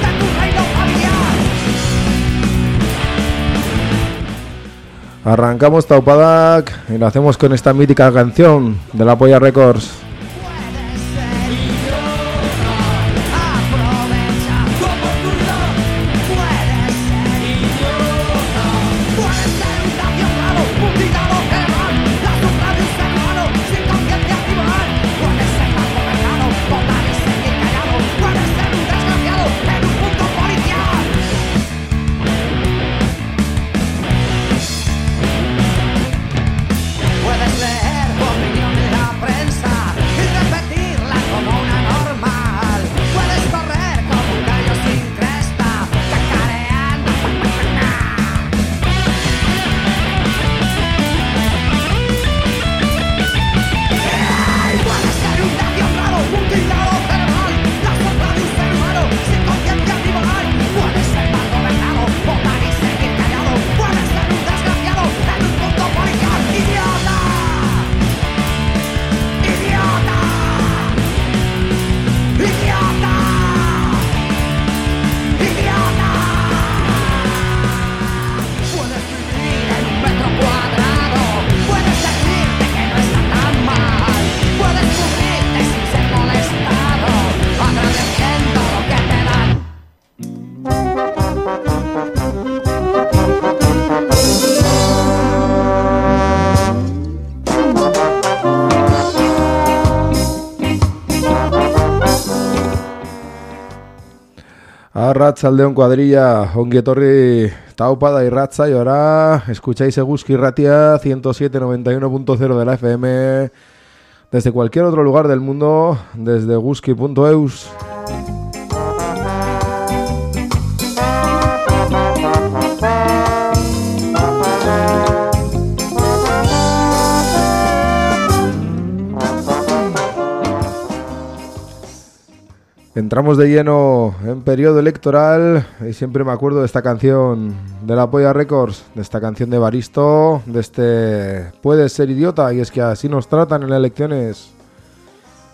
de tu reino familiar. Arrancamos Taupadak y lo hacemos con esta mítica canción de la Polla Records. A Ratsaldeón Cuadrilla, Onguietorri Taupada y Ratza y ahora escucháis Eguski Ratia 107.91.0 de la FM desde cualquier otro lugar del mundo, desde guski.eus. Entramos de lleno en periodo electoral y siempre me acuerdo de esta canción de la Polla Records, de esta canción de Baristo, de este Puedes ser idiota y es que así nos tratan en las elecciones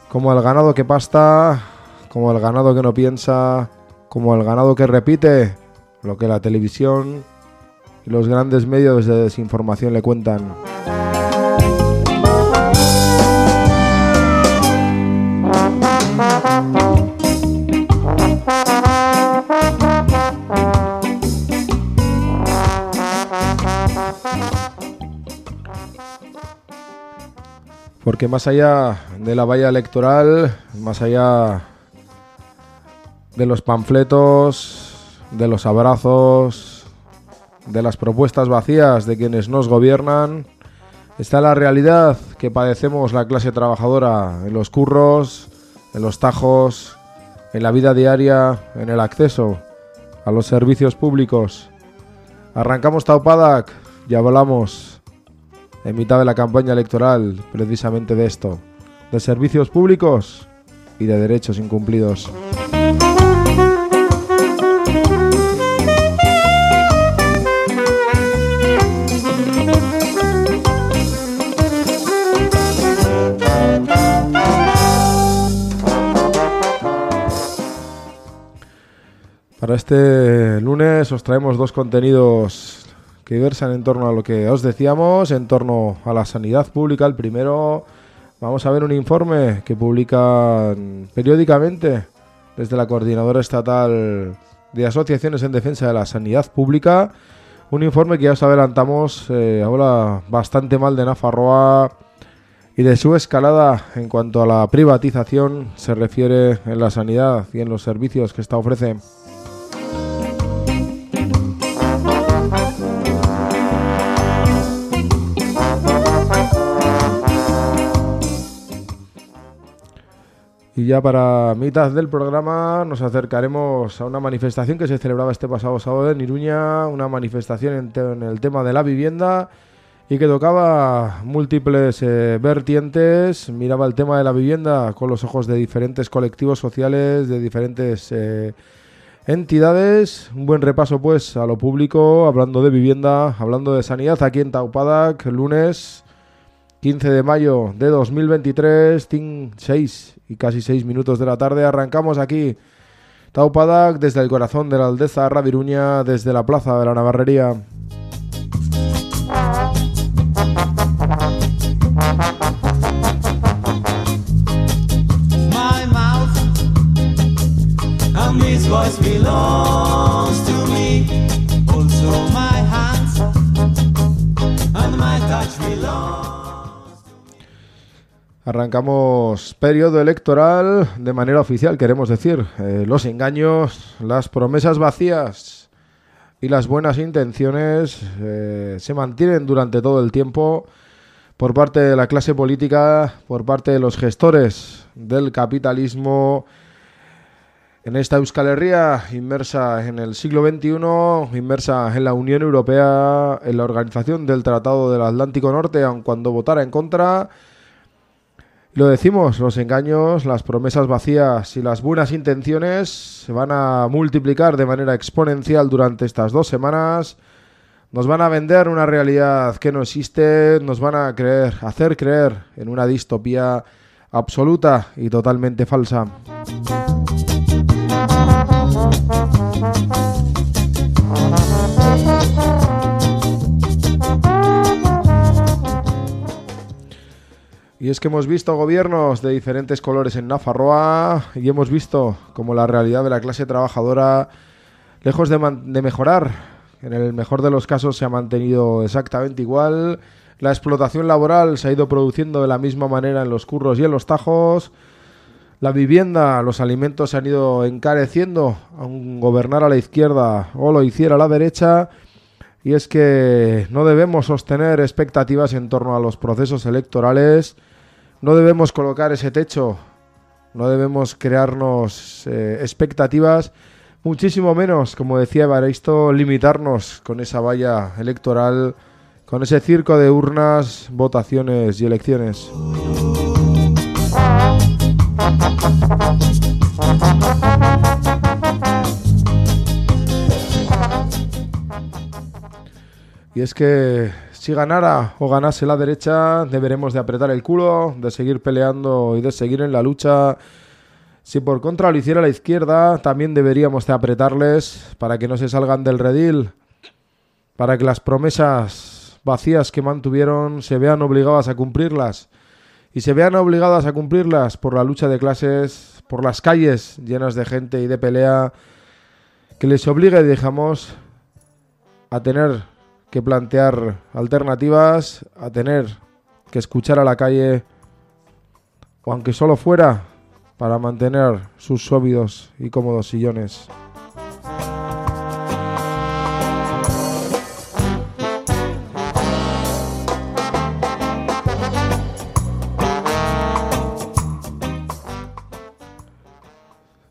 como el ganado que pasta, como el ganado que no piensa, como el ganado que repite lo que la televisión y los grandes medios de desinformación le cuentan. Porque más allá de la valla electoral, más allá de los panfletos, de los abrazos, de las propuestas vacías de quienes nos gobiernan, está la realidad que padecemos la clase trabajadora en los curros, en los tajos, en la vida diaria, en el acceso a los servicios públicos. Arrancamos Taupadak y hablamos en mitad de la campaña electoral precisamente de esto, de servicios públicos y de derechos incumplidos. Para este lunes os traemos dos contenidos que versan en torno a lo que os decíamos, en torno a la sanidad pública. El primero, vamos a ver un informe que publican periódicamente desde la Coordinadora Estatal de Asociaciones en Defensa de la Sanidad Pública. Un informe que ya os adelantamos, eh, habla bastante mal de Nafarroa y de su escalada en cuanto a la privatización se refiere en la sanidad y en los servicios que esta ofrece. Y ya para mitad del programa nos acercaremos a una manifestación que se celebraba este pasado sábado en Iruña, una manifestación en, el tema de la vivienda y que tocaba múltiples eh, vertientes, miraba el tema de la vivienda con los ojos de diferentes colectivos sociales, de diferentes eh, entidades. Un buen repaso pues a lo público, hablando de vivienda, hablando de sanidad aquí en Taupadac, lunes 15 de mayo de 2023, 6 y casi 6 minutos de la tarde. Arrancamos aquí Taupadac desde el corazón de la Aldeza, Raviruña, desde la plaza de la Navarrería. Arrancamos periodo electoral de manera oficial, queremos decir. Eh, los engaños, las promesas vacías y las buenas intenciones eh, se mantienen durante todo el tiempo por parte de la clase política, por parte de los gestores del capitalismo en esta Euskal Herria inmersa en el siglo XXI, inmersa en la Unión Europea, en la organización del Tratado del Atlántico Norte, aun cuando votara en contra. Lo decimos, los engaños, las promesas vacías y las buenas intenciones se van a multiplicar de manera exponencial durante estas dos semanas. Nos van a vender una realidad que no existe, nos van a creer, hacer creer en una distopía absoluta y totalmente falsa. Y es que hemos visto gobiernos de diferentes colores en Nafarroa y hemos visto como la realidad de la clase trabajadora, lejos de, mejorar, en el mejor de los casos se ha mantenido exactamente igual. La explotación laboral se ha ido produciendo de la misma manera en los curros y en los tajos. La vivienda, los alimentos se han ido encareciendo, aun gobernar a la izquierda o lo hiciera a la derecha. Y es que no debemos sostener expectativas en torno a los procesos electorales, no debemos colocar ese techo, no debemos crearnos eh, expectativas, muchísimo menos, como decía Evaristo, limitarnos con esa valla electoral, con ese circo de urnas, votaciones y elecciones. Y es que si ganara o ganase la derecha, deberemos de apretar el culo, de seguir peleando y de seguir en la lucha. Si por contra lo hiciera la izquierda, también deberíamos de apretarles para que no se salgan del redil, para que las promesas vacías que mantuvieron se vean obligadas a cumplirlas. Y se vean obligadas a cumplirlas por la lucha de clases, por las calles llenas de gente y de pelea, que les obligue, digamos, a tener que plantear alternativas, a tener que escuchar a la calle, o aunque solo fuera para mantener sus sólidos y cómodos sillones.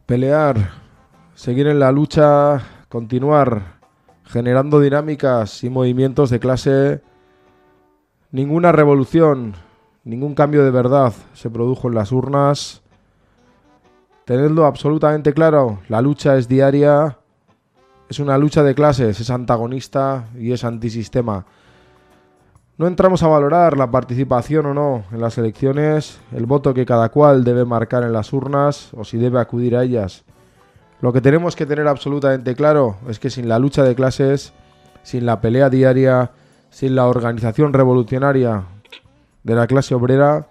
Pelear, seguir en la lucha, continuar generando dinámicas y movimientos de clase. Ninguna revolución, ningún cambio de verdad se produjo en las urnas. Tenedlo absolutamente claro, la lucha es diaria, es una lucha de clases, es antagonista y es antisistema. No entramos a valorar la participación o no en las elecciones, el voto que cada cual debe marcar en las urnas o si debe acudir a ellas. Lo que tenemos que tener absolutamente claro es que sin la lucha de clases, sin la pelea diaria, sin la organización revolucionaria de la clase obrera,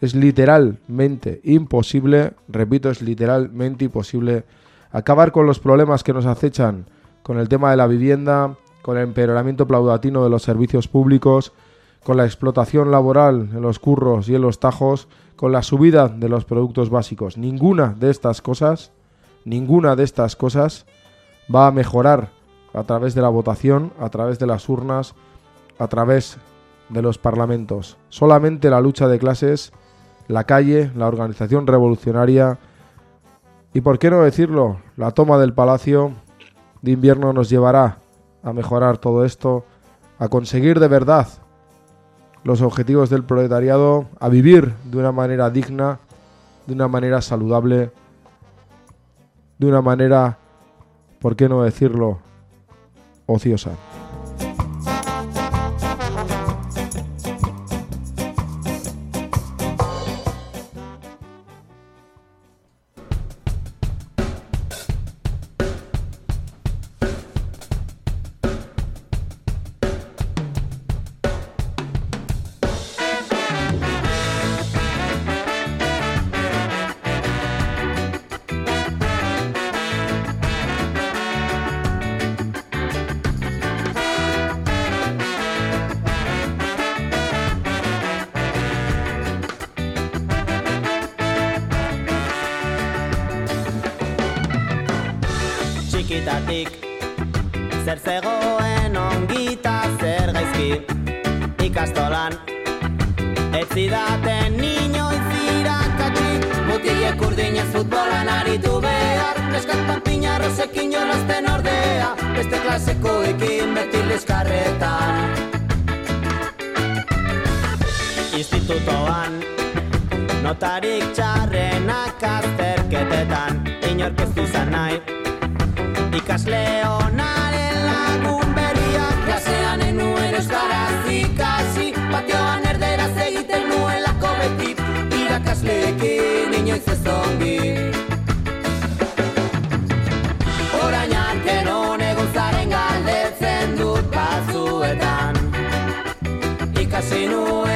es literalmente imposible, repito, es literalmente imposible acabar con los problemas que nos acechan con el tema de la vivienda, con el empeoramiento paulatino de los servicios públicos, con la explotación laboral en los curros y en los tajos, con la subida de los productos básicos. Ninguna de estas cosas, ninguna de estas cosas va a mejorar a través de la votación, a través de las urnas, a través de los parlamentos. Solamente la lucha de clases, la calle, la organización revolucionaria y, por qué no decirlo, la toma del palacio de invierno nos llevará a mejorar todo esto, a conseguir de verdad los objetivos del proletariado, a vivir de una manera digna, de una manera saludable, de una manera, por qué no decirlo, ociosa. Txikitatik. Zer zegoen ongita zer gaizki Ikastolan. Ez zidaten inoiz irakatsi Mutilek urdinez futbolan aritu behar. Neskat panpina rosekin jolazten ordea Beste klasekoekin beti liskarretan. Institutoan Notarik txarrenak azterketetan. Inork ez du nahi Ikasle honaren lagun berria Klasean enuen euskaraz ikasi Patioan erderaz egiten nuelako beti. Irakasleekin inoiz ez ongi. Orain arte non egon zaren galdetzen dut batzuetan. Ikasi nuen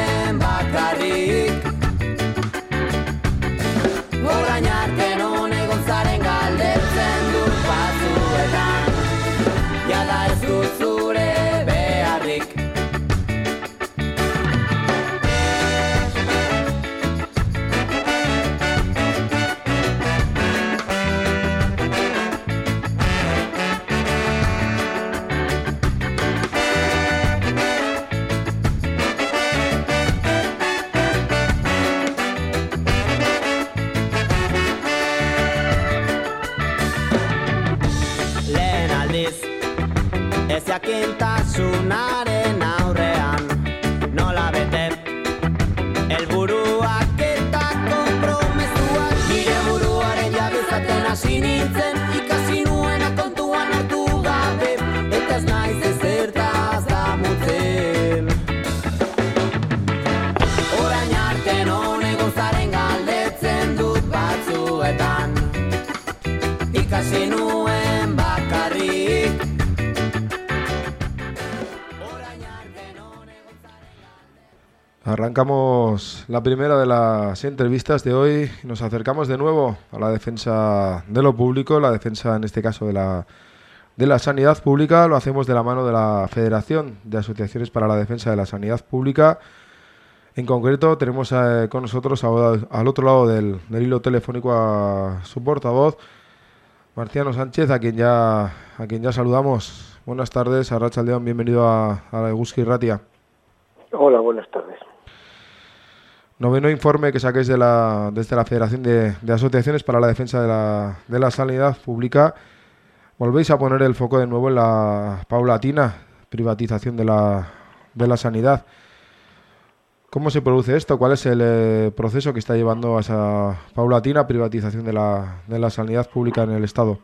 Arrancamos la primera de las entrevistas de hoy nos acercamos de nuevo a la defensa de lo público, la defensa en este caso de la, de la sanidad pública. Lo hacemos de la mano de la Federación de Asociaciones para la Defensa de la Sanidad Pública. En concreto tenemos eh, con nosotros al otro lado del, del hilo telefónico a su portavoz, Marciano Sánchez, a quien ya, a quien ya saludamos. Buenas tardes, Arracha León, bienvenido a, a la Eguski Ratia. Hola, buenas tardes. Noveno informe que saquéis de la, desde la Federación de, Asociaciones para la Defensa de la, de la Sanidad Pública. Volvéis a poner el foco de nuevo en la paulatina privatización de la, de la sanidad. ¿Cómo se produce esto? ¿Cuál es el eh, proceso que está llevando a esa paulatina privatización de la, de la sanidad pública en el Estado?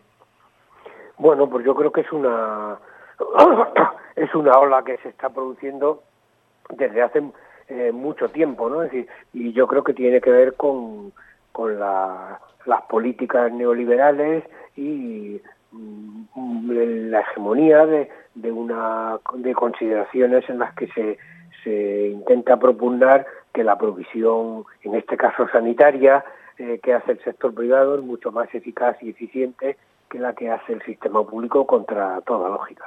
Bueno, pues yo creo que es una es una ola que se está produciendo desde hace eh, mucho tiempo, ¿no? Es decir, y yo creo que tiene que ver con, con la- las políticas neoliberales y mm, la hegemonía de, de una de consideraciones en las que se se intenta propugnar que la provisión, en este caso sanitaria, eh, que hace el sector privado es mucho más eficaz y eficiente que la que hace el sistema público contra toda lógica.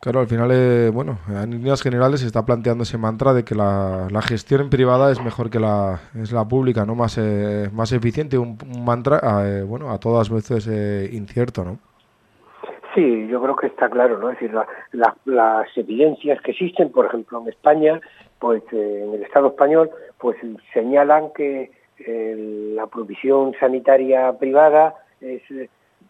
Claro, al final, eh, bueno, en líneas generales se está planteando ese mantra de que la, la gestión privada es mejor que la, es la pública, ¿no? Más, eh, más eficiente, un, mantra, eh, bueno, a todas veces eh, incierto, ¿no? Sí, yo creo que está claro, ¿no? Es decir, la- la- las evidencias que existen, por ejemplo, en España, pues eh, en el Estado español, pues señalan que la provisión sanitaria privada es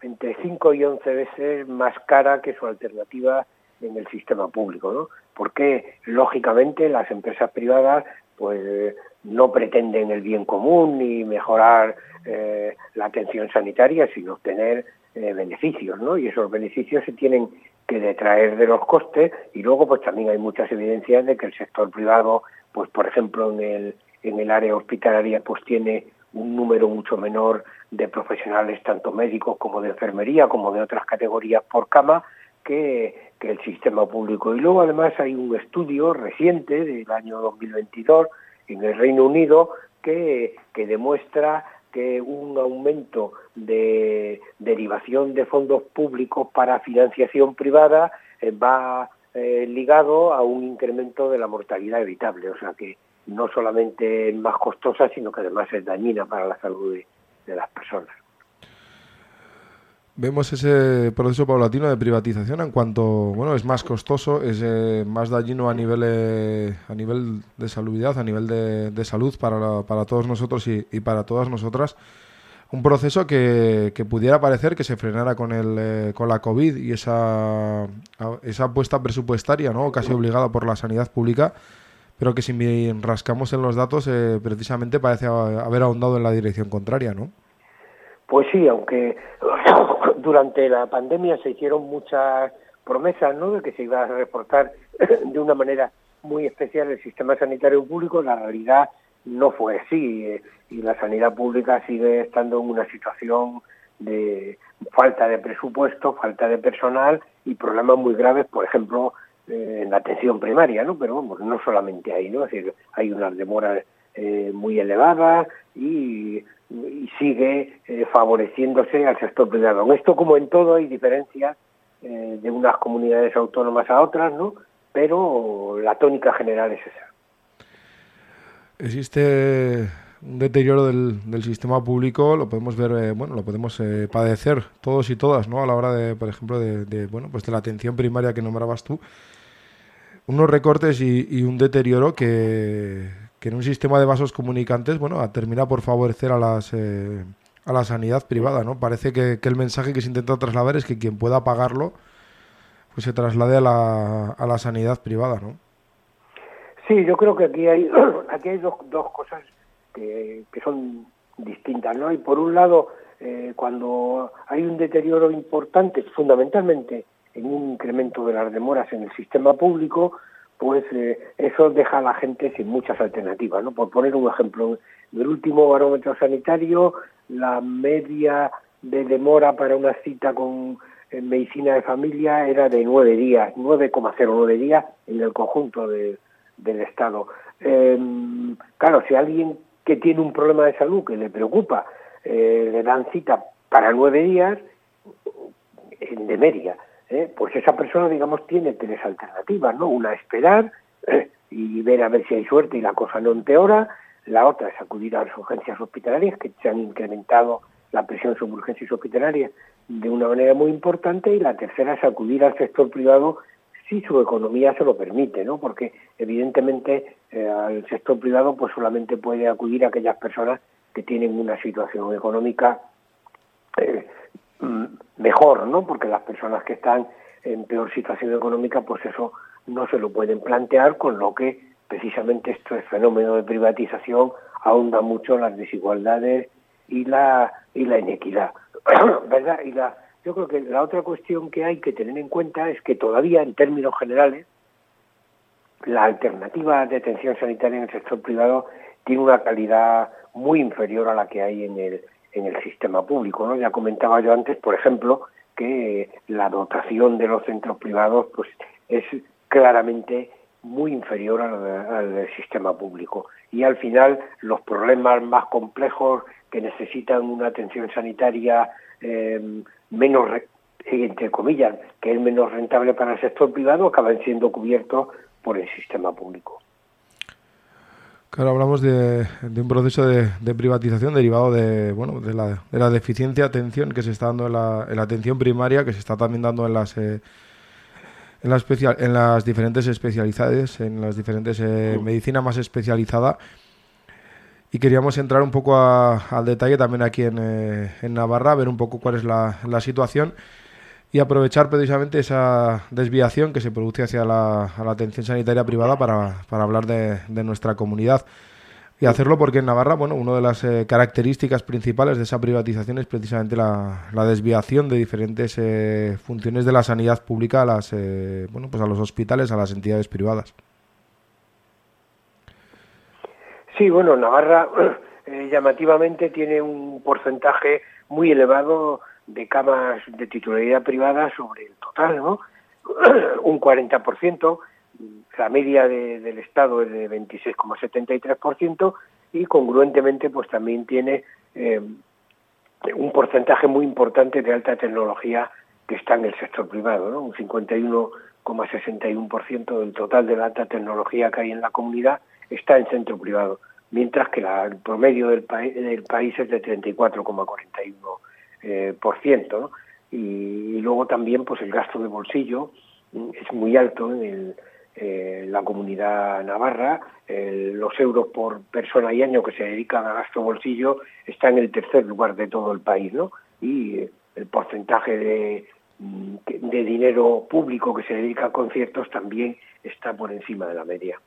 entre 5 y 11 veces más cara que su alternativa en el sistema público, ¿no? Porque lógicamente las empresas privadas pues no pretenden el bien común ni mejorar eh, la atención sanitaria, sino obtener eh, beneficios, ¿no? Y esos beneficios se tienen que detraer de los costes y luego pues también hay muchas evidencias de que el sector privado, pues por ejemplo en el en el área hospitalaria pues tiene un número mucho menor de profesionales, tanto médicos como de enfermería, como de otras categorías por cama, que, que el sistema público. Y luego además hay un estudio reciente del año 2022 en el Reino Unido que, que demuestra que un aumento de derivación de fondos públicos para financiación privada eh, va eh, ligado a un incremento de la mortalidad evitable. O sea que no solamente es más costosa, sino que además es dañina para la salud de, de las personas. Vemos ese proceso paulatino de privatización en cuanto, bueno, es más costoso, es eh, más dañino a nivel, eh, a nivel de salubridad, a nivel de, de salud para, para todos nosotros y, y para todas nosotras. Un proceso que, que pudiera parecer que se frenara con, el, eh, con la COVID y esa, esa apuesta presupuestaria, ¿no? casi obligada por la sanidad pública, pero que si rascamos en los datos, eh, precisamente parece haber ahondado en la dirección contraria, ¿no? Pues sí, aunque durante la pandemia se hicieron muchas promesas, ¿no? De que se iba a reforzar de una manera muy especial el sistema sanitario público, la realidad no fue así eh, y la sanidad pública sigue estando en una situación de falta de presupuesto, falta de personal y problemas muy graves, por ejemplo, eh, en la atención primaria, ¿no? Pero vamos, no solamente ahí, ¿no? Es decir, hay unas demoras eh, muy elevadas y, sigue eh, favoreciéndose al sector privado. En esto, como en todo, hay diferencias eh, de unas comunidades autónomas a otras, ¿no? Pero la tónica general es esa. Existe un deterioro del, sistema público, lo podemos ver, bueno, lo podemos padecer todos y todas, ¿no? A la hora de, por ejemplo, de, bueno, pues de la atención primaria que nombrabas tú. Unos recortes y un deterioro que, que en un sistema de vasos comunicantes, bueno, termina por favorecer a las eh, a la sanidad privada, ¿no? Parece que, el mensaje que se intenta trasladar es que quien pueda pagarlo, pues se traslade a la, a la sanidad privada, ¿no? Sí, yo creo que aquí hay, aquí hay dos, dos cosas que, que son distintas, ¿no? Y por un lado, eh, cuando hay un deterioro importante, fundamentalmente en un incremento de las demoras en el sistema público, pues eh, eso deja a la gente sin muchas alternativas, ¿no? Por poner un ejemplo, en el último barómetro sanitario, la media de demora para una cita con medicina de familia era de nueve días, 9,09 días en el conjunto de, del Estado. Eh, claro, si alguien que tiene un problema de salud que le preocupa, eh, le dan cita para nueve días en de media, pues esa persona, digamos, tiene tres alternativas, ¿no? Una, esperar eh, y ver a ver si hay suerte y la cosa no empeora. La otra es acudir a las urgencias hospitalarias, que se han incrementado la presión sobre urgencias hospitalarias de una manera muy importante. Y la tercera es acudir al sector privado si su economía se lo permite, ¿no? Porque evidentemente eh, al sector privado pues solamente puede acudir aquellas personas que tienen una situación económica mejor, ¿no? Porque las personas que están en peor situación económica, pues eso no se lo pueden plantear, con lo que precisamente este fenómeno de privatización ahonda mucho las desigualdades y la y la inequidad, ¿verdad? Y la yo creo que la otra cuestión que hay que tener en cuenta es que todavía en términos generales la alternativa de atención sanitaria en el sector privado tiene una calidad muy inferior a la que hay en el en el sistema público, ¿no? Ya comentaba yo antes, por ejemplo, que la dotación de los centros privados pues es claramente muy inferior al, al sistema público y al final los problemas más complejos que necesitan una atención sanitaria eh, menos entre comillas que es menos rentable para el sector privado acaban siendo cubiertos por el sistema público. Claro, hablamos de, de un proceso de, de, privatización derivado de, bueno, de, la, de la deficiente atención que se está dando en la, en la, atención primaria, que se está también dando en las, eh, en, la especial, en las diferentes especialidades, en las diferentes eh, medicina más especializada. Y queríamos entrar un poco a- al detalle también aquí en, eh, en Navarra, ver un poco cuál es la, la situación y aprovechar precisamente esa desviación que se produce hacia la, atención sanitaria privada para, hablar de, de nuestra comunidad. Y hacerlo porque en Navarra, bueno, una de las eh, características principales de esa privatización es precisamente la, la desviación de diferentes eh, funciones de la sanidad pública a las, eh, bueno, pues a los hospitales, a las entidades privadas. Sí, bueno, Navarra eh, llamativamente tiene un porcentaje muy elevado de camas de titularidad privada sobre el total, ¿no? un 40%, la media de- del Estado es de 26,73% y congruentemente pues también tiene eh, un porcentaje muy importante de alta tecnología que está en el sector privado, ¿no? un 51,61% del total de la alta tecnología que hay en la comunidad está en centro privado, mientras que la- el promedio del, país del país es de 34,41%. Eh, por ciento, y, luego también pues el gasto de bolsillo mm, es muy alto en eh, la comunidad navarra, los euros por persona y año que se dedican a gasto bolsillo está en el tercer lugar de todo el país, ¿no? Y el porcentaje mm, de dinero público que se dedica a conciertos también está por encima de la media.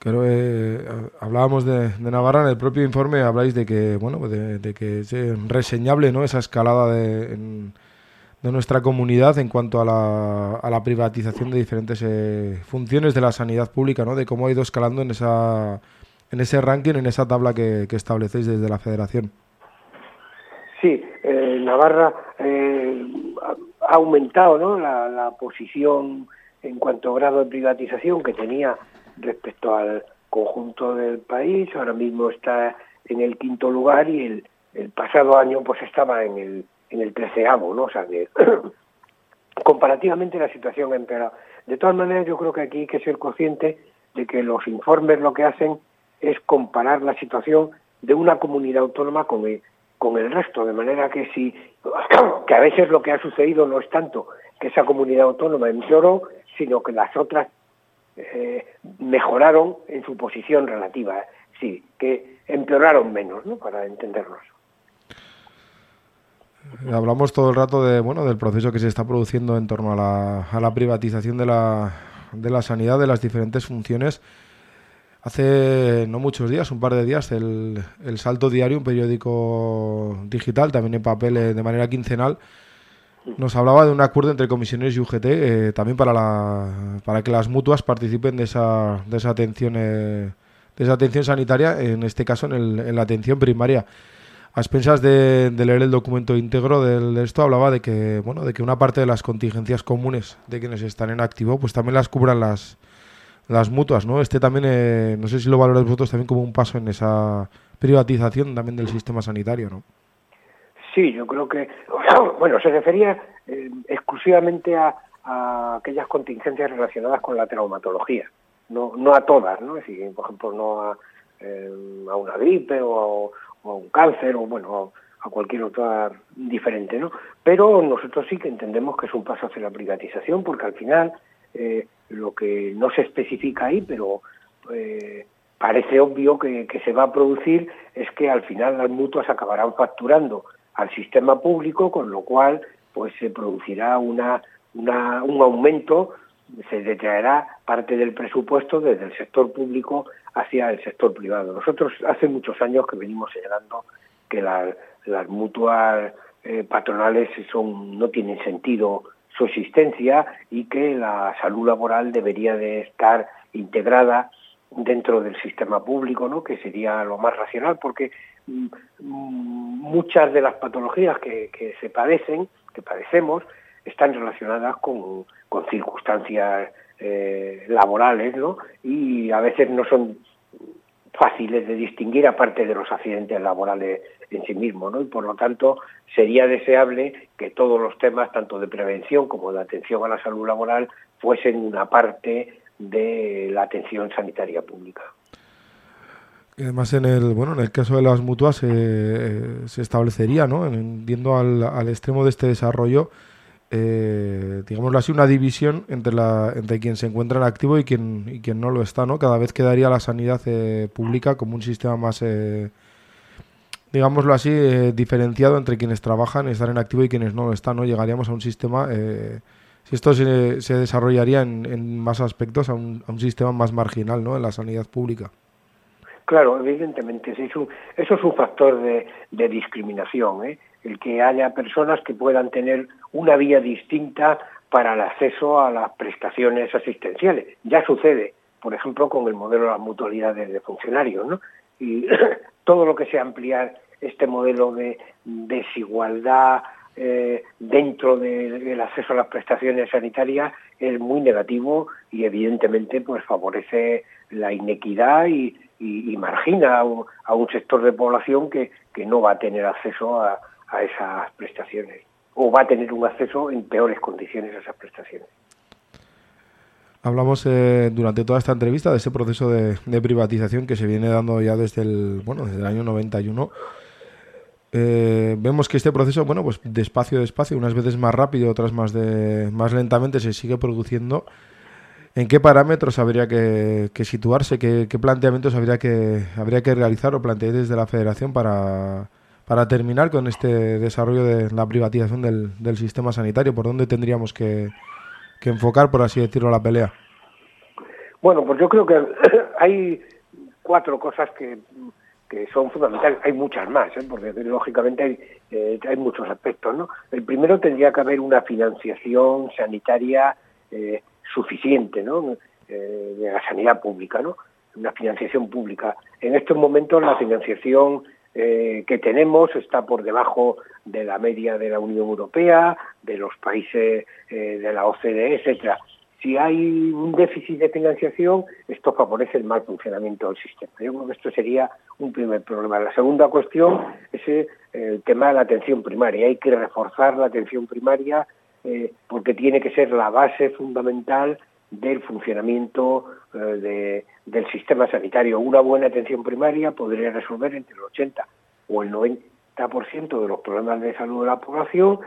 Creo que hablábamos de, de Navarra, en el propio informe habláis de que, bueno, de, que es eh, reseñable ¿no? esa escalada de, en- de nuestra comunidad en cuanto a la, a la privatización de diferentes eh, funciones de la sanidad pública, ¿no? de cómo ha ido escalando en, esa, en ese ranking, en esa tabla que, establecéis desde la federación. Sí, eh, Navarra eh, ha aumentado ¿no? la, la posición en cuanto a grado de privatización que tenía respecto al conjunto del país. Ahora mismo está en el quinto lugar y el, el pasado año pues estaba en el en el treceavo, ¿no? O sea que comparativamente la situación ha empeorado. De todas maneras, yo creo que aquí hay que ser consciente de que los informes lo que hacen es comparar la situación de una comunidad autónoma con el, con el resto, de manera que si que a veces lo que ha sucedido no es tanto que esa comunidad autónoma empeoró, sino que las otras eh, mejoraron en su posición relativa, sí, que empeoraron menos, ¿no? Para entendernos. Eh, Hablamos todo el rato de, bueno, del proceso que se está produciendo en torno a la, a la privatización de la, de la sanidad, de las diferentes funciones. Hace no muchos días, un par de días, el, el Salto Diario, un periódico digital, también en papel eh, de manera quincenal, nos hablaba de un acuerdo entre comisiones y UGT eh, también para, la, para que las mutuas participen de esa, de esa atención eh, de esa atención sanitaria, en este caso en, el- en la atención primaria. A expensas de, leer el documento íntegro de esto, hablaba de que, bueno, de que una parte de las contingencias comunes de quienes están en activo, pues también las cubran las, las mutuas, ¿no? Este también, eh, no sé si lo valoráis vosotros también como un paso en esa privatización también del sistema sanitario, ¿no? Sí, yo creo que, bueno, se refería eh, exclusivamente a, aquellas contingencias relacionadas con la traumatología, no, no a todas, ¿no? Es decir, por ejemplo, no a, eh, una gripe o a, un cáncer o, bueno, a cualquier otra diferente, ¿no? Pero nosotros sí que entendemos que es un paso hacia la privatización, porque al final eh, lo que no se especifica ahí, pero parece obvio que, que se va a producir es que al final las mutuas acabarán facturando al sistema público, con lo cual pues se producirá una, una, un aumento, se detraerá parte del presupuesto desde el sector público hacia el sector privado. Nosotros hace muchos años que venimos señalando que la- las mutuas eh, patronales son, no tienen sentido su existencia y que la salud laboral debería de estar integrada dentro del sistema público, ¿no? que sería lo más racional, porque mm, mm, muchas de las patologías que, que se padecen, que padecemos, están relacionadas con, con circunstancias eh, laborales, ¿no? Y a veces no son fáciles de distinguir aparte de los accidentes laborales en sí mismos, ¿no? Y por lo tanto sería deseable que todos los temas, tanto de prevención como de atención a la salud laboral, fuesen una parte de la atención sanitaria pública. Además en el bueno en el caso de las mutuas eh, eh, se establecería no En- viendo al, al extremo de este desarrollo eh, digámoslo así, una división entre, la, entre quien se encuentra en activo y quien, y quien no lo está, ¿no? Cada vez quedaría la sanidad eh, pública como un sistema más, digámoslo así, diferenciado entre quienes trabajan, están en activo y quienes no lo están, ¿no? Llegaríamos a un sistema, si esto se, se desarrollaría en, en más aspectos, a un, a un sistema más marginal, ¿no? En la sanidad pública. Claro, evidentemente, sí, es un- eso es un factor de, de discriminación, ¿eh? el que haya personas que puedan tener una vía distinta para el acceso a las prestaciones asistenciales. Ya sucede, por ejemplo, con el modelo de las mutualidades de funcionarios, ¿no? Y todo lo que sea ampliar este modelo de desigualdad eh, dentro de- del acceso a las prestaciones sanitarias es muy negativo y evidentemente pues favorece la inequidad y, y- margina a un, a un sector de población que, que no va a tener acceso a, a esas prestaciones o va a tener un acceso en peores condiciones a esas prestaciones. Hablamos eh, durante toda esta entrevista de ese proceso de, de privatización que se viene dando ya desde el, bueno, desde el año 91. Eh, vemos que este proceso, bueno, pues despacio, despacio, unas veces más rápido, otras más, de, más lentamente se sigue produciendo. ¿En qué parámetros habría que, que situarse? ¿Qué, qué planteamientos habría que, habría que realizar o plantear desde la Federación para, para terminar con este desarrollo de la privatización del, del sistema sanitario? ¿Por dónde tendríamos que, que enfocar, por así decirlo, la pelea? Bueno, pues yo creo que hay cuatro cosas que, que son fundamentales. Hay muchas más, ¿eh? porque lógicamente hay, eh, hay muchos aspectos. ¿no? El primero tendría que haber una financiación sanitaria eh, suficiente ¿no? De la sanidad pública, ¿no? una financiación pública. En estos momentos la financiación que tenemos está por debajo de la media de la Unión Europea, de los países de la OCDE, etcétera. Si hay un déficit de financiación, esto favorece el mal funcionamiento del sistema. Yo creo que esto sería un primer problema. La segunda cuestión es eh, el tema de la atención primaria. Hay que reforzar la atención primaria eh, porque tiene que ser la base fundamental del funcionamiento eh, de, del sistema sanitario. Una buena atención primaria podría resolver entre el 80 o el 90% de los problemas de salud de la población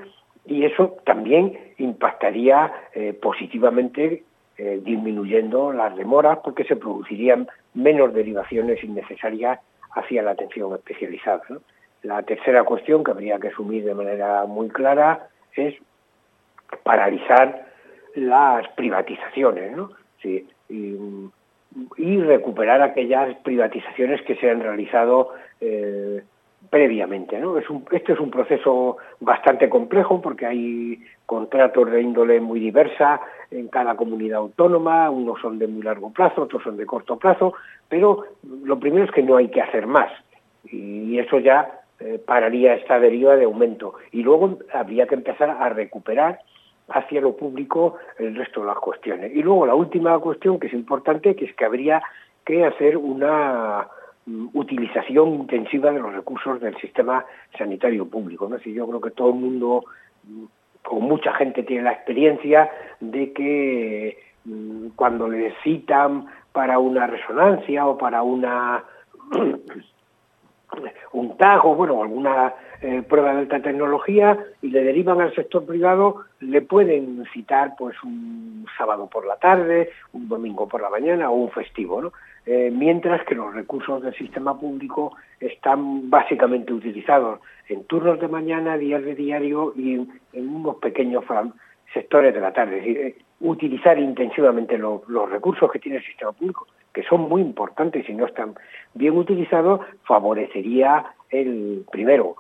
y eso también impactaría eh, positivamente eh, disminuyendo las demoras porque se producirían menos derivaciones innecesarias hacia la atención especializada. La tercera cuestión que habría que asumir de manera muy clara es paralizar las privatizaciones, y recuperar aquellas privatizaciones que se han realizado eh, previamente. ¿no? Es un, este es un proceso bastante complejo porque hay contratos de índole muy diversa en cada comunidad autónoma, unos son de muy largo plazo, otros son de corto plazo, pero lo primero es que no hay que hacer más y eso ya eh, pararía esta deriva de aumento y luego habría que empezar a recuperar hacia lo público el resto de las cuestiones. Y luego la última cuestión que es importante, que es que habría que hacer una utilización intensiva de los recursos del sistema sanitario público. ¿no? Si yo creo que todo el mundo, mm, o mucha gente tiene la experiencia de que mm, cuando le citan para una resonancia o para una un TAG o bueno, alguna eh, prueba de alta tecnología y le derivan al sector privado, le pueden citar pues un sábado por la tarde, un domingo por la mañana o un festivo, ¿no? Eh, mientras que los recursos del sistema público están básicamente utilizados en turnos de mañana, días de diario y en, unos pequeños sectores de la tarde. Es decir, eh, utilizar intensivamente lo, los recursos que tiene el sistema público, que son muy importantes y no están bien utilizados, favorecería el primero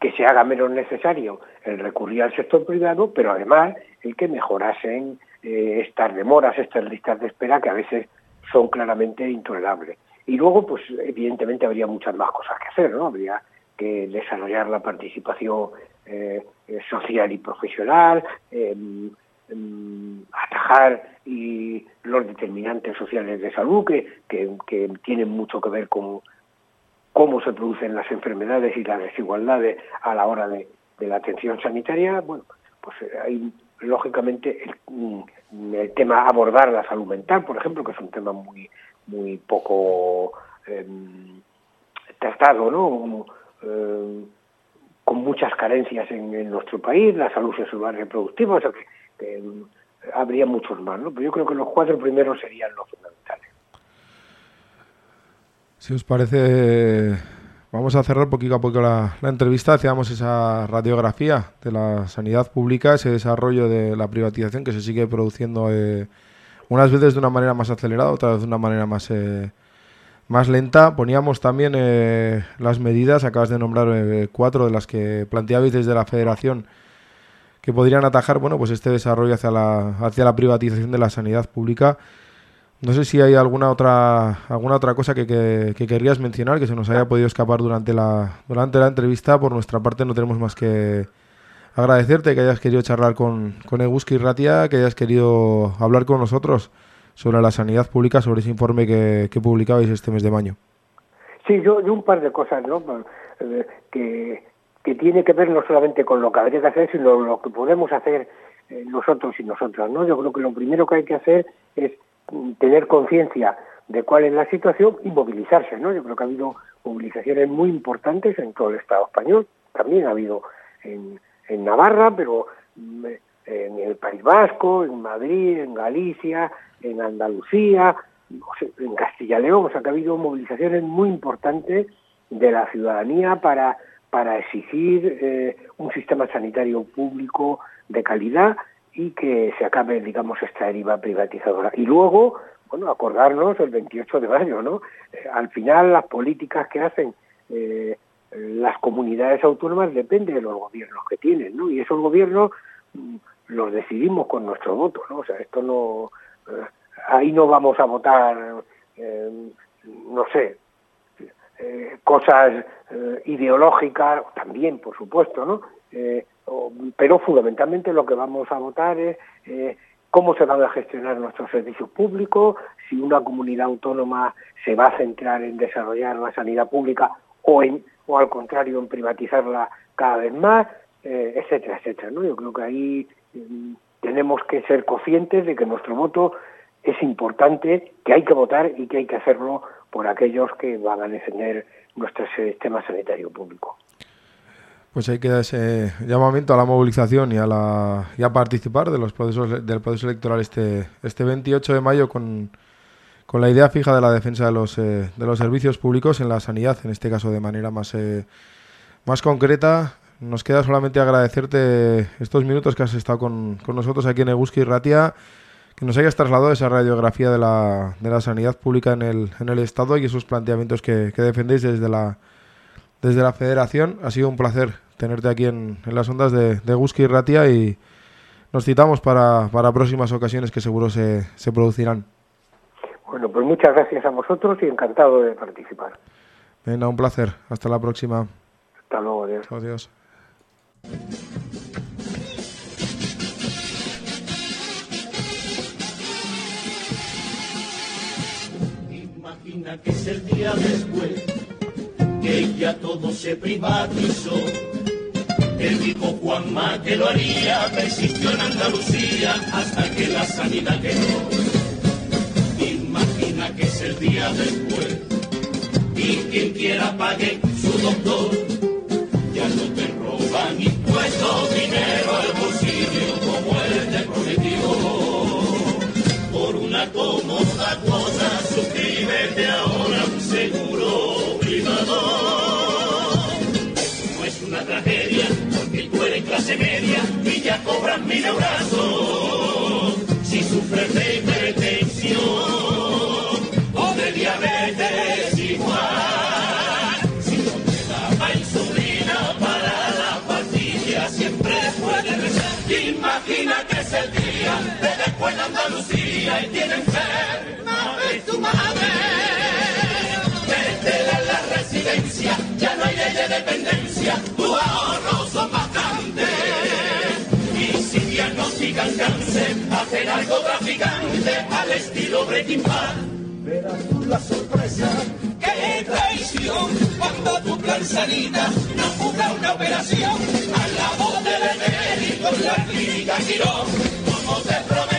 que se haga menos necesario el recurrir al sector privado, pero además el que mejorasen eh, estas demoras, estas listas de espera que a veces son claramente intolerables. Y luego, pues evidentemente habría muchas más cosas que hacer, ¿no? Habría que desarrollar la participación eh, social y profesional, eh, atajar y los determinantes sociales de salud que, que, tienen mucho que ver con cómo se producen las enfermedades y las desigualdades a la hora de, de la atención sanitaria. Bueno, pues hay lógicamente el, el, tema abordar la salud mental, por ejemplo, que es un tema muy muy poco eh, tratado, ¿no? Eh, con muchas carencias en, nuestro país, la salud sexual reproductiva, o sea que, que, mm, habría muchos más, ¿no? Pero yo creo que los cuatro primeros serían los fundamentales. Si os parece, vamos a cerrar poquito a poco la, entrevista. Hacíamos esa radiografía de la sanidad pública, ese desarrollo de la privatización que se sigue produciendo eh, unas veces de una manera más acelerada, otras de una manera más, eh, más lenta. Poníamos también eh, las medidas, acabas de nombrar eh, cuatro de las que planteabais desde la federación que podrían atajar bueno, pues este desarrollo hacia la, hacia la privatización de la sanidad pública. No sé si hay alguna otra alguna otra cosa que, que, que querrías mencionar que se nos haya podido escapar durante la durante la entrevista. Por nuestra parte no tenemos más que agradecerte que hayas querido charlar con, con Eguski Ratia, que hayas querido hablar con nosotros sobre la sanidad pública, sobre ese informe que, que publicabais este mes de mayo. Sí, yo, yo un par de cosas, ¿no? Eh, que, que tiene que ver no solamente con lo que habría que hacer, sino lo que podemos hacer eh, nosotros y nosotras, ¿no? Yo creo que lo primero que hay que hacer es tener conciencia de cuál es la situación y movilizarse, ¿no? Yo creo que ha habido movilizaciones muy importantes en todo el Estado español, también ha habido en, Navarra, pero mm, en el País Vasco, en Madrid, en Galicia, en Andalucía, en Castilla y León, o sea que ha habido movilizaciones muy importantes de la ciudadanía para, para exigir eh, un sistema sanitario público de calidad y que se acabe, digamos, esta deriva privatizadora. Y luego, bueno, acordarnos el 28 de mayo, ¿no? Eh, al final las políticas que hacen eh, las comunidades autónomas dependen de los gobiernos que tienen, ¿no? Y esos gobiernos mm, los decidimos con nuestro voto, ¿no? O sea, esto no... Eh, ahí no vamos a votar, no sé, cosas ideológicas, también, por supuesto, ¿no? Pero fundamentalmente lo que vamos a votar es eh, cómo se van a gestionar nuestros servicios públicos, si una comunidad autónoma se va a centrar en desarrollar la sanidad pública o, en, o al contrario en privatizarla cada vez más, eh, etcétera, etcétera. ¿no? Yo creo que ahí mm, tenemos que ser conscientes de que nuestro voto es importante, que hay que votar y que hay que hacerlo por aquellos que van a defender nuestro sistema sanitario público. Pues ahí queda ese llamamiento a la movilización y a, la, y a participar de los procesos, del proceso electoral este, este 28 de mayo con, con la idea fija de la defensa de los, eh, de los servicios públicos en la sanidad, en este caso de manera más, eh, más concreta. Nos queda solamente agradecerte estos minutos que has estado con, con nosotros aquí en Eguski Ratia, que nos hayas trasladado esa radiografía de la, de la sanidad pública en el, en el Estado y esos planteamientos que, que defendéis desde la, desde la Federación. Ha sido un placer tenerte aquí en, en las ondas de, de Guski y Ratia y nos citamos para, para próximas ocasiones que seguro se, se producirán. Bueno, pues muchas gracias a vosotros y encantado de participar. Venga, un placer. Hasta la próxima. Hasta luego, adiós. Adiós. Imagina que es el día después que ya todo se privatizó. El dijo Juanma que lo haría, persistió en Andalucía hasta que la sanidad quedó. Imagina que es el día después y quien quiera pague su doctor. Cobras mil euros. Si sufres de hipertensión o de diabetes igual, si no te daba insulina para la pastilla, siempre puedes rezar. Imagina que es el día de la escuela Andalucía y tiene enferma de tu madre. Métela en la residencia, ya no hay ley de dependencia, tu ahorro diagnostican cáncer, hacer algo traficante al estilo Breaking Bad. Verás tú la sorpresa, qué traición, cuando tu plan sanita no cubra una operación. Al lado del médico en la clínica Girón, como te prometieron,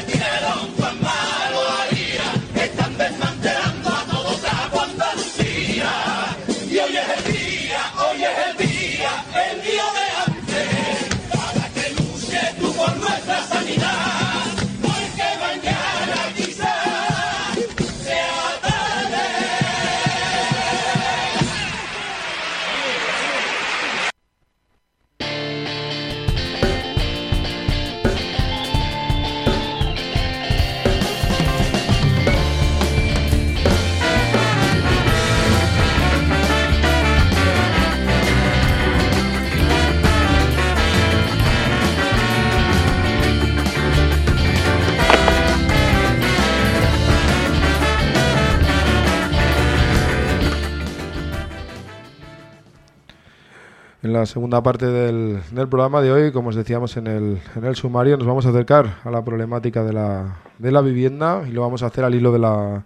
En la segunda parte del, del programa de hoy, como os decíamos en el, en el sumario, nos vamos a acercar a la problemática de la, de la vivienda y lo vamos a hacer al hilo de la,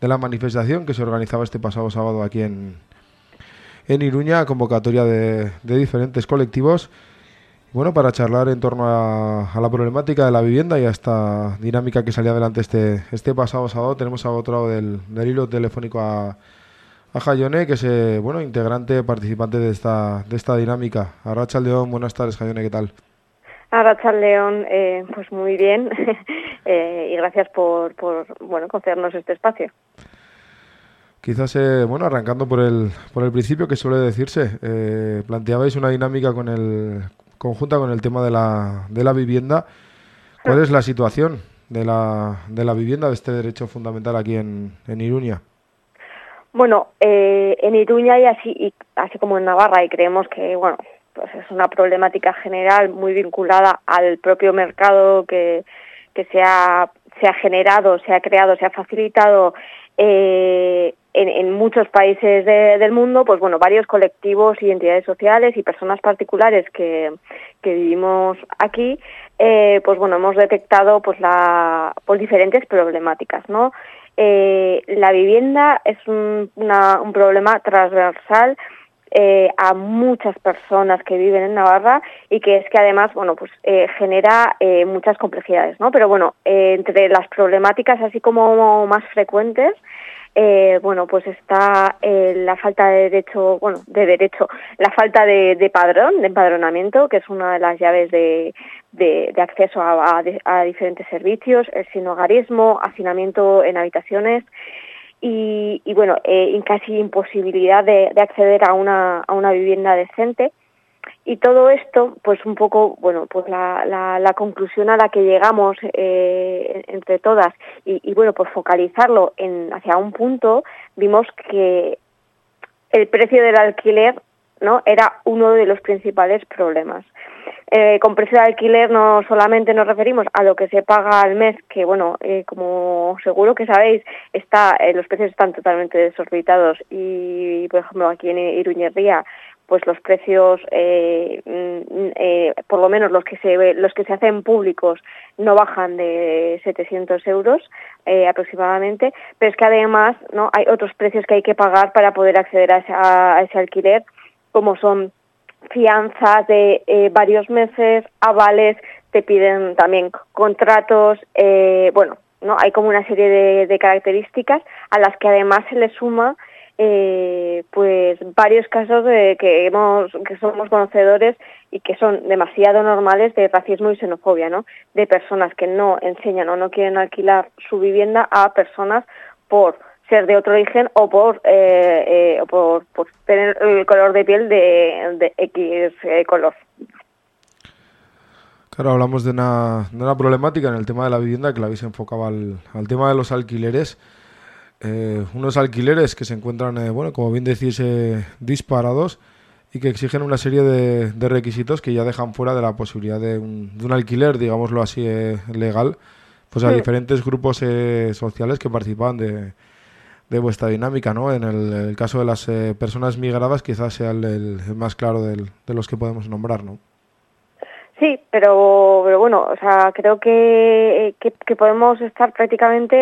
de la manifestación que se organizaba este pasado sábado aquí en, en Iruña, convocatoria de, de diferentes colectivos. Bueno, para charlar en torno a, a, la problemática de la vivienda y a esta dinámica que salía adelante este, este pasado sábado, tenemos a otro del, del hilo telefónico a, a Jayone, que es eh, bueno, integrante, participante de esta, de esta dinámica. Arracha León, buenas tardes, Jayone, ¿qué tal? Arracha León, eh, pues muy bien eh, y gracias por, por bueno, concedernos este espacio. Quizás, eh, bueno, arrancando por el, por el principio, que suele decirse, eh, planteabais una dinámica con el, conjunta con el tema de la, de la vivienda. ¿Cuál es la situación de la, de la vivienda, de este derecho fundamental aquí en, en Iruña? Bueno, eh, en Iruña y así, y así como en Navarra, y creemos que, bueno, pues es una problemática general muy vinculada al propio mercado que, que se, ha, se ha generado, se ha creado, se ha facilitado eh, en, muchos países de, del mundo, pues bueno, varios colectivos y entidades sociales y personas particulares que, que vivimos aquí, eh, pues bueno, hemos detectado pues la, pues diferentes problemáticas, ¿no? Eh, la vivienda es un, una, un problema transversal eh, a muchas personas que viven en Navarra y que es que además, bueno, pues eh, genera eh, muchas complejidades, ¿no? Pero bueno, eh, entre las problemáticas así como más frecuentes, eh, bueno, pues está eh, la falta de derecho, bueno, de derecho, la falta de, padrón, de empadronamiento, que es una de las llaves de, acceso a, diferentes servicios, el sinogarismo, hacinamiento en habitaciones y, bueno, eh, casi imposibilidad de, de acceder a una, a una vivienda decente. Y todo esto, pues un poco, bueno, pues la, la, la conclusión a la que llegamos eh, entre todas y, bueno, pues focalizarlo en hacia un punto, vimos que el precio del alquiler no era uno de los principales problemas. Eh, con precio de alquiler no solamente nos referimos a lo que se paga al mes, que bueno, eh, como seguro que sabéis, está los precios están totalmente desorbitados y, por ejemplo, aquí en Iruñería pues los precios eh, eh, por lo menos los que se los que se hacen públicos no bajan de 700 euros eh, aproximadamente pero es que además no hay otros precios que hay que pagar para poder acceder a ese, a, a ese alquiler como son fianzas de eh, varios meses avales te piden también contratos eh, bueno no hay como una serie de, de características a las que además se le suma eh, pues varios casos de que hemos que somos conocedores y que son demasiado normales de racismo y xenofobia, ¿no? De personas que no enseñan o no quieren alquilar su vivienda a personas por ser de otro origen o por eh, eh, o por, tener el color de piel de, de X eh, color. Claro, hablamos de una, de una problemática en el tema de la vivienda que la habéis enfocado al, al tema de los alquileres eh, unos alquileres que se encuentran, eh, bueno, como bien decís, eh, disparados y que exigen una serie de, de, requisitos que ya dejan fuera de la posibilidad de un, de un alquiler, digámoslo así, eh, legal, pues a sí. diferentes grupos eh, sociales que participan de, de vuestra dinámica, ¿no? En el, el caso de las eh, personas migradas quizás sea el, el más claro del, de los que podemos nombrar, ¿no? Sí, pero, pero bueno, o sea, creo que, que, podemos estar prácticamente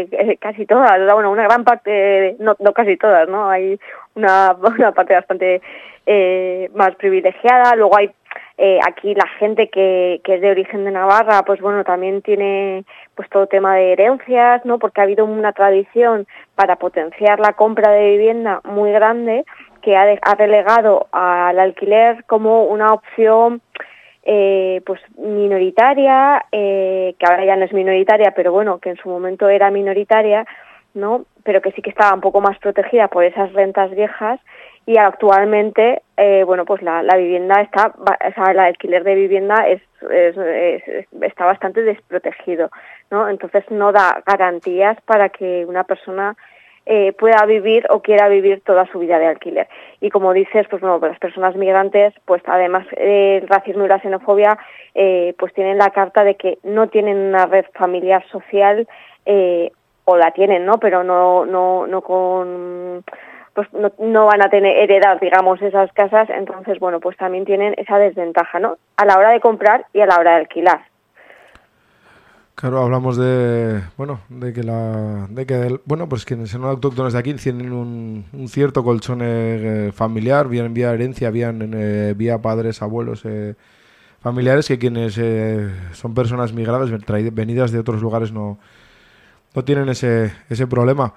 eh, casi todas, bueno, una gran parte, no, no casi todas, ¿no? Hay una, una parte bastante eh, más privilegiada, luego hay eh, aquí la gente que, que es de origen de Navarra, pues bueno, también tiene pues todo tema de herencias, ¿no? Porque ha habido una tradición para potenciar la compra de vivienda muy grande que ha, de, ha relegado al alquiler como una opción eh, pues minoritaria, eh, que ahora ya no es minoritaria, pero bueno, que en su momento era minoritaria, ¿no? Pero que sí que estaba un poco más protegida por esas rentas viejas y actualmente, eh, bueno, pues la, la vivienda está, o sea, el alquiler de vivienda es, es, es, está bastante desprotegido, ¿no? Entonces no da garantías para que una persona eh, pueda vivir o quiera vivir toda su vida de alquiler. Y como dices, pues bueno, las personas migrantes, pues además eh, el racismo y la xenofobia, eh, pues tienen la carta de que no tienen una red familiar social, eh, o la tienen, ¿no? Pero no, no, no con pues no, no van a tener heredar, digamos, esas casas, entonces, bueno, pues también tienen esa desventaja, ¿no? A la hora de comprar y a la hora de alquilar. Claro, hablamos de, bueno, de que la, de que bueno, pues quienes son autóctonos de aquí tienen un, un cierto colchón eh, familiar, bien vía herencia, bien eh, vía padres, abuelos, eh, familiares, que quienes son personas migradas, venidas de otros lugares, no, no tienen ese, ese problema.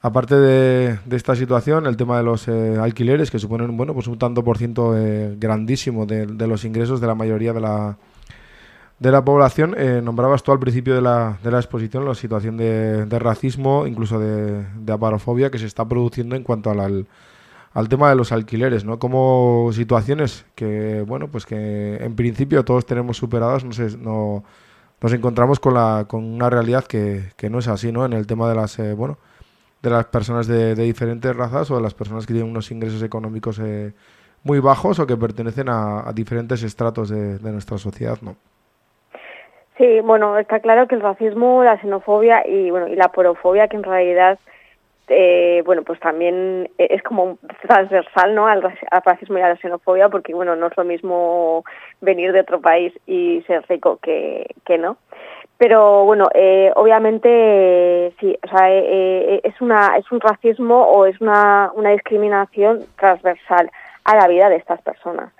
Aparte de, de esta situación, el tema de los alquileres, que suponen bueno, pues un tanto por ciento grandísimo de los ingresos de la mayoría de la, de la población. Eh, nombrabas tú al principio de la, de la exposición la situación de, de racismo, incluso de, de aparofobia que se está produciendo en cuanto al, al, tema de los alquileres, ¿no? Como situaciones que, bueno, pues que en principio todos tenemos superadas, no sé, no, nos encontramos con, la, con una realidad que, que no es así, ¿no? En el tema de las, eh, bueno, de las personas de, de diferentes razas o de las personas que tienen unos ingresos económicos eh, muy bajos o que pertenecen a, a diferentes estratos de, de nuestra sociedad, ¿no? Sí, bueno, está claro que el racismo, la xenofobia y bueno y la porofobia, que en realidad, eh, bueno, pues también es como transversal, ¿no? Al, raci- al racismo y a la xenofobia, porque bueno, no es lo mismo venir de otro país y ser rico que, que no. Pero bueno, eh, obviamente sí, o sea, eh, eh, es una es un racismo o es una, una discriminación transversal a la vida de estas personas.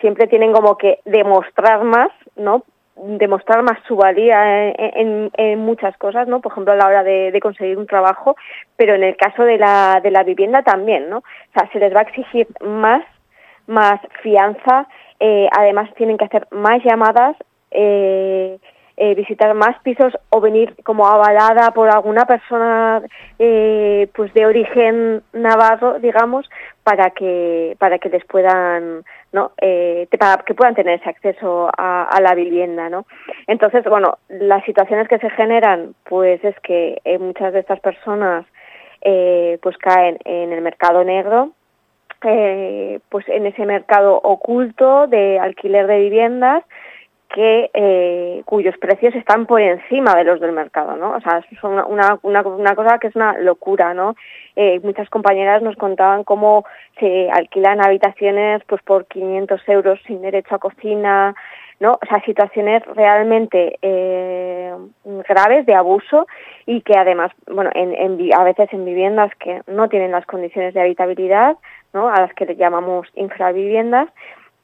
Siempre tienen como que demostrar más, ¿no? Demostrar más su valía en, muchas cosas, ¿no? Por ejemplo, a la hora de, de, conseguir un trabajo, pero en el caso de la, de la vivienda también, ¿no? O sea, se les va a exigir más, más fianza, eh, además tienen que hacer más llamadas, eh, eh, visitar más pisos o venir como avalada por alguna persona eh, pues de origen navarro digamos para que para que les puedan no eh, para que puedan tener ese acceso a, a, la vivienda no entonces bueno las situaciones que se generan pues es que eh, muchas de estas personas pues caen en el mercado negro pues en ese mercado oculto de alquiler de viviendas eh, cuyos precios están por encima de los del mercado, ¿no? O sea, es una, una, una, cosa que es una locura, ¿no? Eh, muchas compañeras nos contaban cómo se alquilan habitaciones pues por 500 euros sin derecho a cocina, ¿no? O sea, situaciones realmente eh, graves de abuso y que además, bueno, en, a veces en viviendas que no tienen las condiciones de habitabilidad, ¿no? A las que llamamos infraviviendas,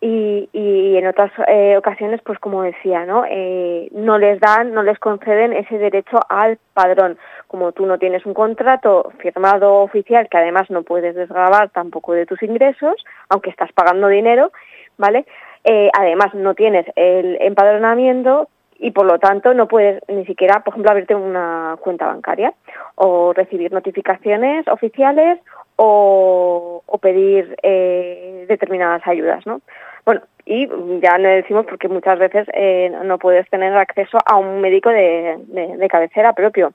y, y, en otras eh, ocasiones, pues como decía, ¿no? Eh, no les dan, no les conceden ese derecho al padrón. Como tú no tienes un contrato firmado oficial, que además no puedes desgravar tampoco de tus ingresos, aunque estás pagando dinero, ¿vale? Eh, además no tienes el empadronamiento y por lo tanto no puedes ni siquiera, por ejemplo, abrirte una cuenta bancaria o recibir notificaciones oficiales o, o pedir determinadas ayudas, ¿no? Bueno, y ya no decimos porque muchas veces eh, no puedes tener acceso a un médico de, de, cabecera propio.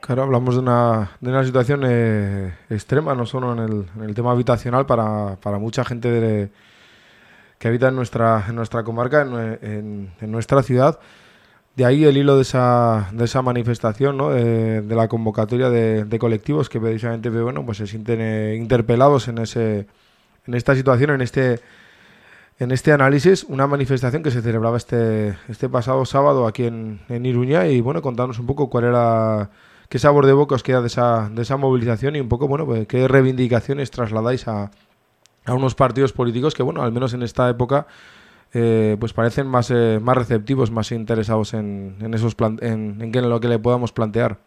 Claro, hablamos de una, de una situación eh, extrema, no solo en el, en el tema habitacional, para, para mucha gente de, que habita en nuestra, en nuestra comarca, en, en, nuestra ciudad. De ahí el hilo de esa, de esa manifestación, ¿no? de, la convocatoria de, de, colectivos que precisamente bueno, pues se sienten eh, interpelados en, ese, en esta situación, en este, en este análisis. Una manifestación que se celebraba este, este pasado sábado aquí en, en Iruña y bueno, contarnos un poco cuál era qué sabor de boca os queda de esa, de esa movilización y un poco, bueno, pues qué reivindicaciones trasladáis a, a unos partidos políticos que, bueno, al menos en esta época, eh, pues parecen más, eh, más receptivos, más interesados en, en esos en, en, lo que le podamos plantear.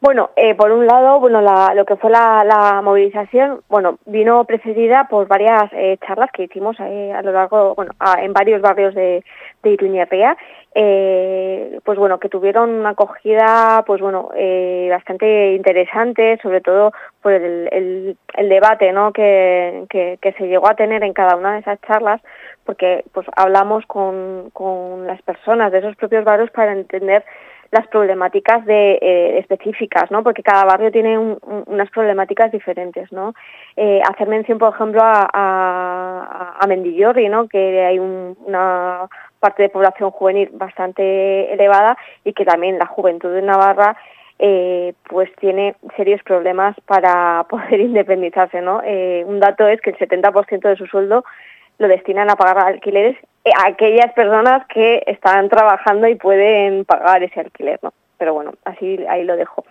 Bueno, eh, por un lado, bueno, la, lo que fue la, la, movilización, bueno, vino precedida por varias eh, charlas que hicimos eh, a lo largo, bueno, en varios barrios de, de Iruñerría, eh, pues bueno, que tuvieron una acogida, pues bueno, eh, bastante interesante, sobre todo por el, el, el debate, ¿no? Que, que, que se llegó a tener en cada una de esas charlas, porque pues hablamos con, con las personas de esos propios barrios para entender las problemáticas de, eh, específicas, ¿no? Porque cada barrio tiene un, un, unas problemáticas diferentes, ¿no? Eh, hacer mención, por ejemplo, a, a, a Mendillorri, ¿no? Que hay un, una parte de población juvenil bastante elevada y que también la juventud de Navarra eh, pues tiene serios problemas para poder independizarse, ¿no? Eh, un dato es que el 70% de su sueldo lo destinan a pagar alquileres eh, a aquellas personas que están trabajando y pueden pagar ese alquiler, ¿no? Pero bueno, así ahí lo dejo.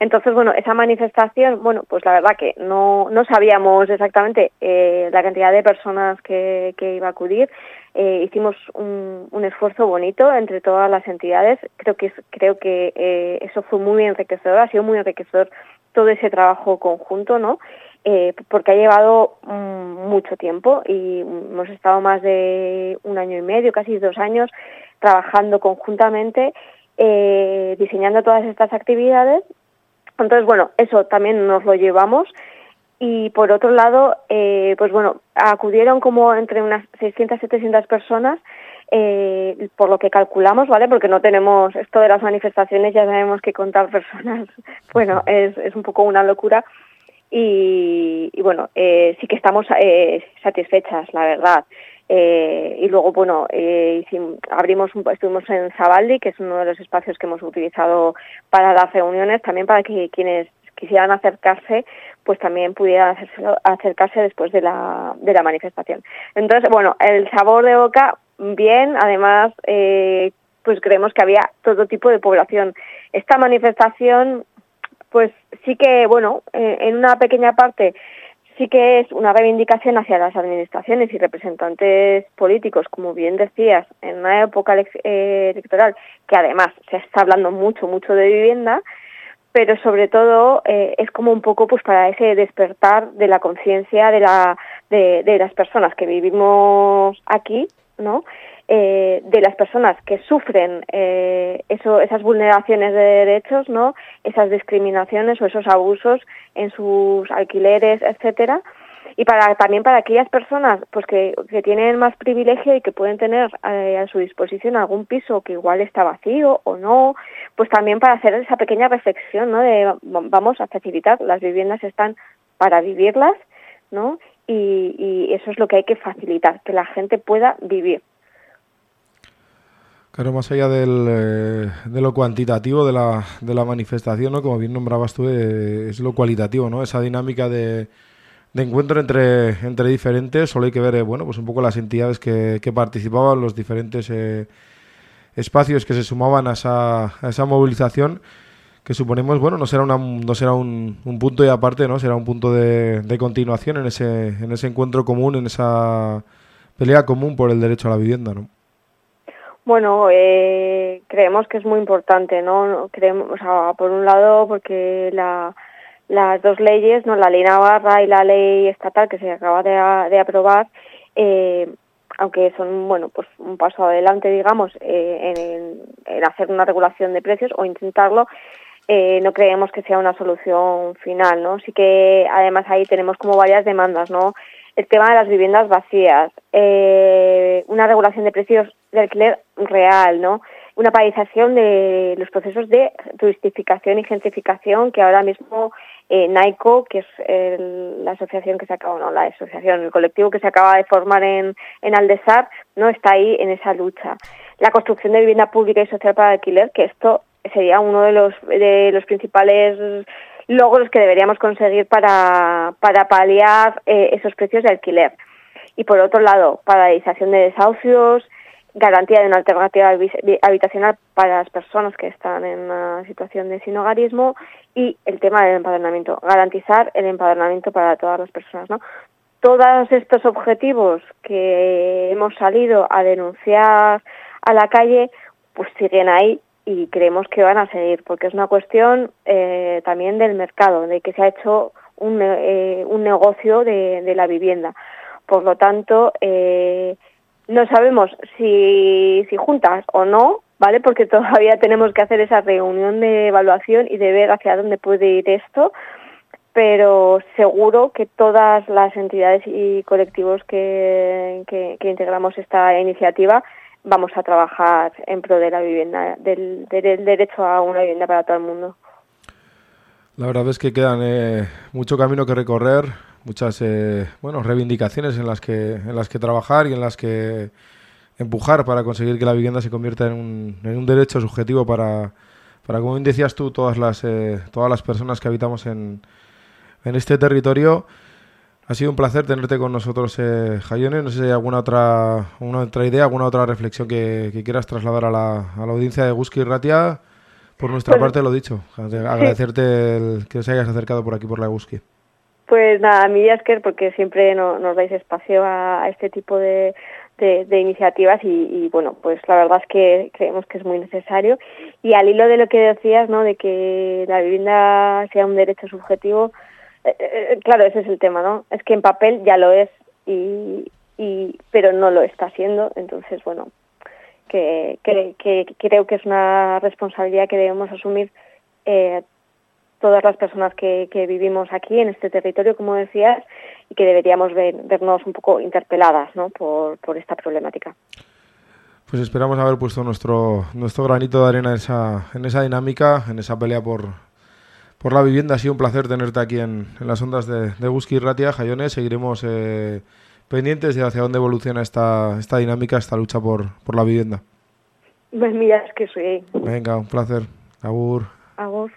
Entonces, bueno, esa manifestación, bueno, pues la verdad que no, no sabíamos exactamente eh, la cantidad de personas que, que iba a acudir. Eh, hicimos un, un esfuerzo bonito entre todas las entidades. Creo que, creo que eh, eso fue muy enriquecedor, ha sido muy enriquecedor todo ese trabajo conjunto, ¿no? Eh, porque ha llevado mm, mucho tiempo y hemos estado más de un año y medio, casi dos años, trabajando conjuntamente, eh, diseñando todas estas actividades. Entonces, bueno, eso también nos lo llevamos. Y por otro lado, eh, pues bueno, acudieron como entre unas 600, 700 personas, eh, por lo que calculamos, ¿vale? Porque no tenemos esto de las manifestaciones, ya sabemos que contar personas, bueno, es, es un poco una locura. Y, y bueno, eh, sí que estamos eh, satisfechas, la verdad. Eh, y luego, bueno, eh, abrimos estuvimos en Zabaldi, que es uno de los espacios que hemos utilizado para las reuniones, también para que quienes quisieran acercarse, pues también pudieran acercarse después de la, de la manifestación. Entonces, bueno, el sabor de boca, bien, además, eh, pues creemos que había todo tipo de población. Esta manifestación, pues sí que, bueno, eh, en una pequeña parte sí que es una reivindicación hacia las administraciones y representantes políticos, como bien decías, en una época eh, electoral que además se está hablando mucho, mucho de vivienda, pero sobre todo eh, es como un poco pues para ese despertar de la conciencia de la de, de las personas que vivimos aquí no Eh, de las personas que sufren eh, eso esas vulneraciones de derechos no esas discriminaciones o esos abusos en sus alquileres etcétera. Y para también para aquellas personas pues que, tienen más privilegio y que pueden tener eh, a su disposición algún piso que igual está vacío o no pues también para hacer esa pequeña reflexión no de va- vamos a facilitar las viviendas están para vivirlas no y, y eso es lo que hay que facilitar que la gente pueda vivir Claro, más allá del, eh, de lo cuantitativo de la, de la manifestación, ¿no? como bien nombrabas tú, eh, es lo cualitativo, ¿no? esa dinámica de, de encuentro entre, entre diferentes. Solo hay que ver eh, bueno, pues un poco las entidades que, participaban, los diferentes eh, espacios que se sumaban a esa, a esa movilización que suponemos, bueno, no será, una, no será un, un punto y aparte, ¿no? Será un punto de, de continuación en ese, en ese encuentro común, en esa pelea común por el derecho a la vivienda, ¿no? Bueno, eh, creemos que es muy importante, ¿no? Creemos, o sea, por un lado, porque la, las dos leyes, ¿no? La ley Navarra y la ley estatal que se acaba de aprobar, eh, aunque son, bueno, pues un paso adelante, digamos, eh, en, en hacer una regulación de precios o intentarlo, eh, no creemos que sea una solución final, ¿no? Sí que además ahí tenemos como varias demandas, ¿no? El tema de las viviendas vacías, eh, una regulación de precios de alquiler real, ¿no? Una paralización de los procesos de turistificación y gentrificación que ahora mismo eh, NAICO, que es el- la asociación que se acaba, no, la asociación, el colectivo que se acaba de formar en, en Aldesar, no está ahí en esa lucha. La construcción de vivienda pública y social para alquiler, que esto sería uno de los, de los principales logros que deberíamos conseguir para, para paliar eh, esos precios de alquiler. Y por otro lado, paralización de desahucios, garantía de una alternativa habi- habitacional para las personas que están en una situación de sinogarismo y el tema del empadronamiento, garantizar el empadronamiento para todas las personas, ¿no? Todos estos objetivos que hemos salido a denunciar a la calle, pues siguen ahí y creemos que van a seguir, porque es una cuestión eh, también del mercado, de que se ha hecho un, eh, un negocio de, de la vivienda. Por lo tanto, eh, no sabemos si, si juntas o no, ¿vale? Porque todavía tenemos que hacer esa reunión de evaluación y de ver hacia dónde puede ir esto, pero seguro que todas las entidades y colectivos que, que, integramos esta iniciativa vamos a trabajar en pro de la vivienda, del, del derecho a una vivienda para todo el mundo. La verdad es que quedan eh, mucho camino que recorrer, muchas eh, bueno, reivindicaciones en las, que, en las que trabajar y en las que empujar para conseguir que la vivienda se convierta en un, en un derecho subjetivo para, para, como bien decías tú, todas las, eh, todas las personas que habitamos en, en este territorio. Ha sido un placer tenerte con nosotros, eh, Jayone. No sé si hay alguna otra, una otra idea, alguna otra reflexión que, que quieras trasladar a la, a la audiencia de Guski Ratia. Por nuestra parte, lo dicho. Agradecerte el que os hayas acercado por aquí por la Guski. Pues nada, a mí porque siempre no- nos dais espacio a, este tipo de, iniciativas y, y, bueno, pues la verdad es que creemos que es muy necesario. Y al hilo de lo que decías, ¿no? De que la vivienda sea un derecho subjetivo, eh, eh, claro, ese es el tema, ¿no? Es que en papel ya lo es, y, pero no lo está haciendo. Entonces, bueno, que, que, que creo que es una responsabilidad que debemos asumir eh, todas las personas que, que vivimos aquí en este territorio, como decías, y que deberíamos ver- vernos un poco interpeladas ¿no? por, por esta problemática. Pues esperamos haber puesto nuestro, nuestro granito de arena en esa, en esa dinámica, en esa pelea por, por la vivienda. Ha sido un placer tenerte aquí en, en las ondas de, de y Ratia, Jayone. Seguiremos eh, pendientes de hacia dónde evoluciona esta, esta dinámica, esta lucha por, por la vivienda. Pues mira, es que soy Venga, un placer. Agur. Agur.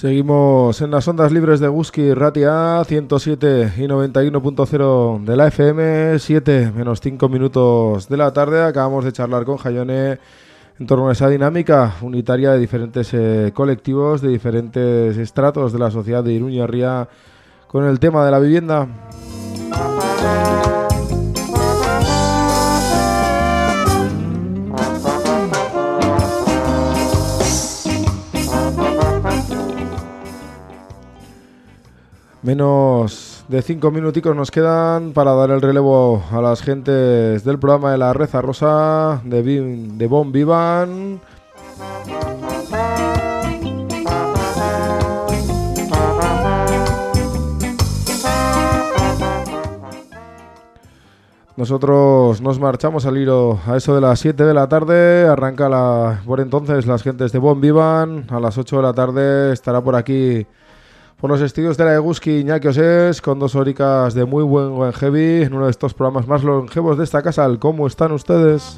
Seguimos en las ondas libres de Guski Ratia 107 y 91.0 de la FM, 7 menos 5 minutos de la tarde. Acabamos de charlar con Jayone en torno a esa dinámica unitaria de diferentes eh, colectivos, de diferentes estratos de la sociedad de Iruña Ría con el tema de la vivienda. Menos de cinco minuticos nos quedan para dar el relevo a las gentes del programa de la Reza Rosa de, Vi- de Bon Vivan. Nosotros nos marchamos al hilo a eso de las 7 de la tarde. Arranca la, por entonces las gentes de Bon Vivan. A las 8 de la tarde estará por aquí, por los estudios de la Eguski Iñaki Osés, con dos horicas de muy buen buen heavy, en uno de estos programas más longevos de esta casa. ¿Cómo están ustedes?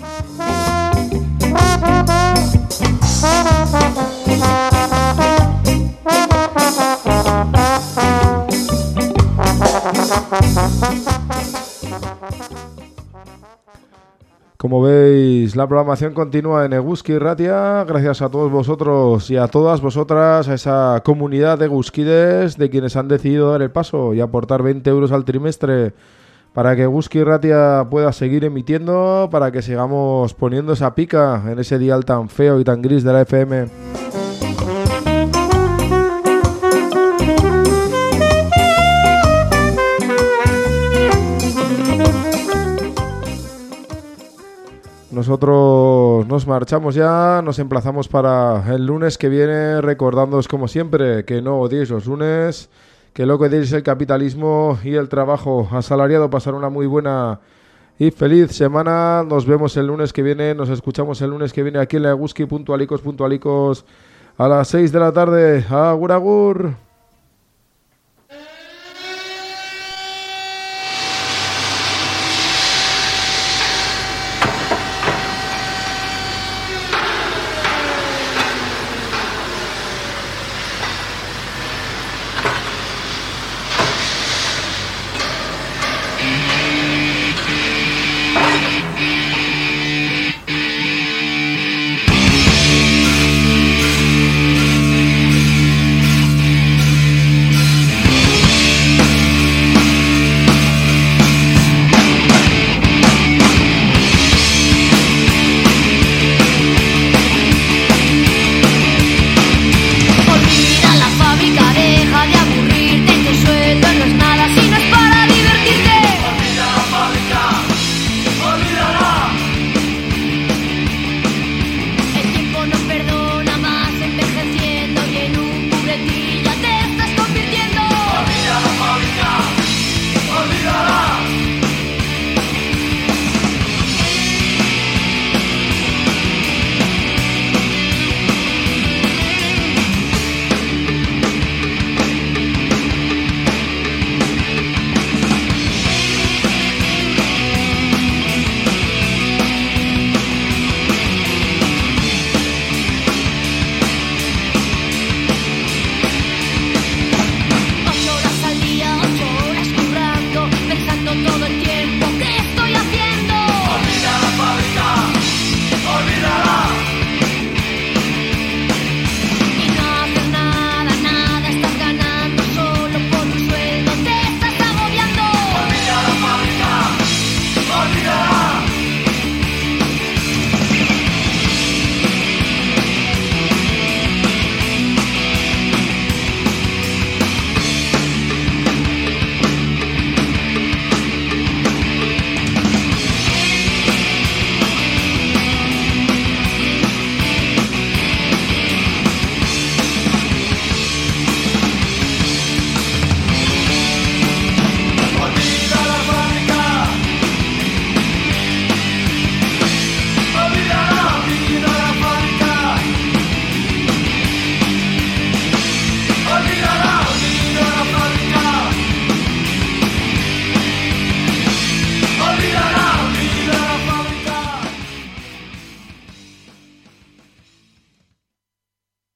Como veis, la programación continúa en Eguski Ratia. Gracias a todos vosotros y a todas vosotras, a esa comunidad de Guskides, de quienes han decidido dar el paso y aportar 20 euros al trimestre para que Eguski Ratia pueda seguir emitiendo, para que sigamos poniendo esa pica en ese dial tan feo y tan gris de la FM. Nosotros nos marchamos ya, nos emplazamos para el lunes que viene, recordándoos como siempre que no odiéis los lunes, que lo que odiéis el capitalismo y el trabajo asalariado, pasar una muy buena y feliz semana. Nos vemos el lunes que viene, nos escuchamos el lunes que viene aquí en la Eguski, puntualicos, puntualicos, a las 6 de la tarde. Agur, agur.